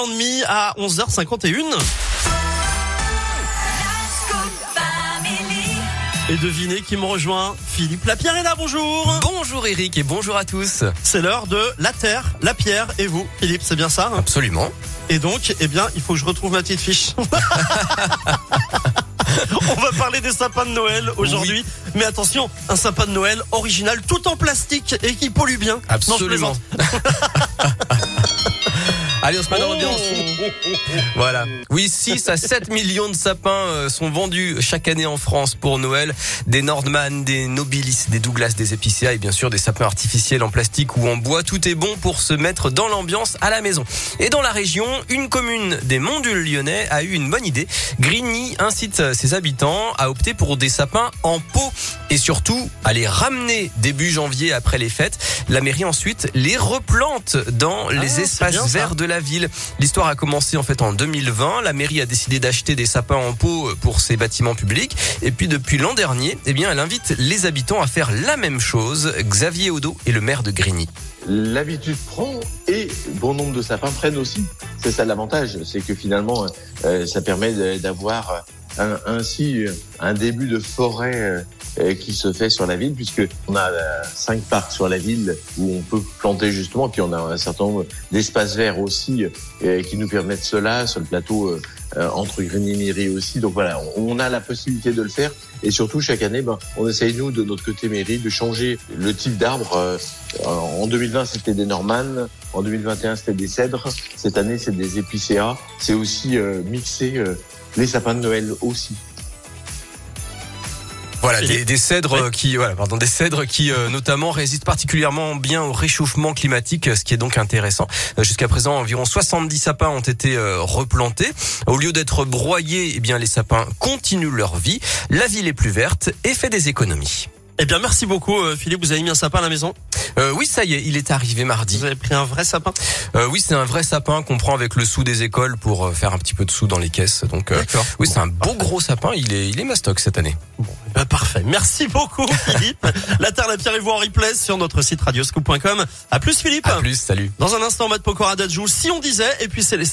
l'an demi à 11h51. Et devinez qui me rejoint Philippe Lapierre est là, bonjour Bonjour Eric et bonjour à tous. C'est l'heure de la Terre, la Pierre et vous. Philippe, c'est bien ça hein? Absolument. Et donc, eh bien, il faut que je retrouve ma petite fiche. On va parler des sapins de Noël aujourd'hui. Mais attention, un sapin de Noël original tout en plastique et qui pollue bien. Absolument. Non, je Oh. Voilà. Oui, 6 à 7 millions de sapins euh, sont vendus chaque année en France pour Noël. Des Nordman, des Nobilis, des Douglas, des Épicéas et bien sûr des sapins artificiels en plastique ou en bois. Tout est bon pour se mettre dans l'ambiance à la maison. Et dans la région, une commune des Monts du Lyonnais a eu une bonne idée. Grigny incite ses habitants à opter pour des sapins en pot et surtout à les ramener début janvier après les fêtes. La mairie ensuite les replante dans les c'est espaces bien, verts de la ville. L'histoire a commencé en fait en 2020. La mairie a décidé d'acheter des sapins en pot pour ses bâtiments publics. Et puis depuis l'an dernier, eh bien, elle invite les habitants à faire la même chose. Xavier Odo est le maire de Grigny. L'habitude prend et bon nombre de sapins prennent aussi. C'est ça l'avantage, c'est que finalement, euh, ça permet d'avoir un- ainsi un début de forêt euh, qui se fait sur la ville, puisque on a euh, cinq parcs sur la ville où on peut planter justement, puis on a un certain nombre d'espaces verts aussi euh, qui nous permettent cela sur le plateau euh, euh, entre Grigny et Mairie aussi. Donc voilà, on, a la possibilité de le faire et surtout chaque année, ben, on essaye nous de notre côté mairie de changer le type d'arbre. euh, en 2020, c'était des Norman. En 2021, c'était des cèdres. Cette année, c'est des épicéas. C'est aussi euh, mixer euh, les sapins de Noël aussi. Voilà, des, cèdres Oui. qui, voilà, pardon, des cèdres qui euh, notamment résistent particulièrement bien au réchauffement climatique, ce qui est donc intéressant. Euh, Jusqu'à présent, environ 70 sapins ont été euh, replantés. Au lieu d'être broyés, eh bien, les sapins continuent leur vie. La ville est plus verte et fait des économies. Eh bien, merci beaucoup euh, Philippe. Vous avez mis un sapin à la maison? Euh, oui, ça y est, il est arrivé mardi. Vous avez pris un vrai sapin? Euh, oui, c'est un vrai sapin qu'on prend avec le sou des écoles pour euh, faire un petit peu de sous dans les caisses. Donc, euh, oui, c'est un beau gros sapin. Il est, il est mastoc cette année. Eh ben, Parfait. Merci beaucoup Philippe. la Terre, la Pierre et vous en replay sur notre site radioscoop.com. À plus Philippe. À plus, salut. Dans un instant, Matt Pokora joue si on disait, et puis c'est les.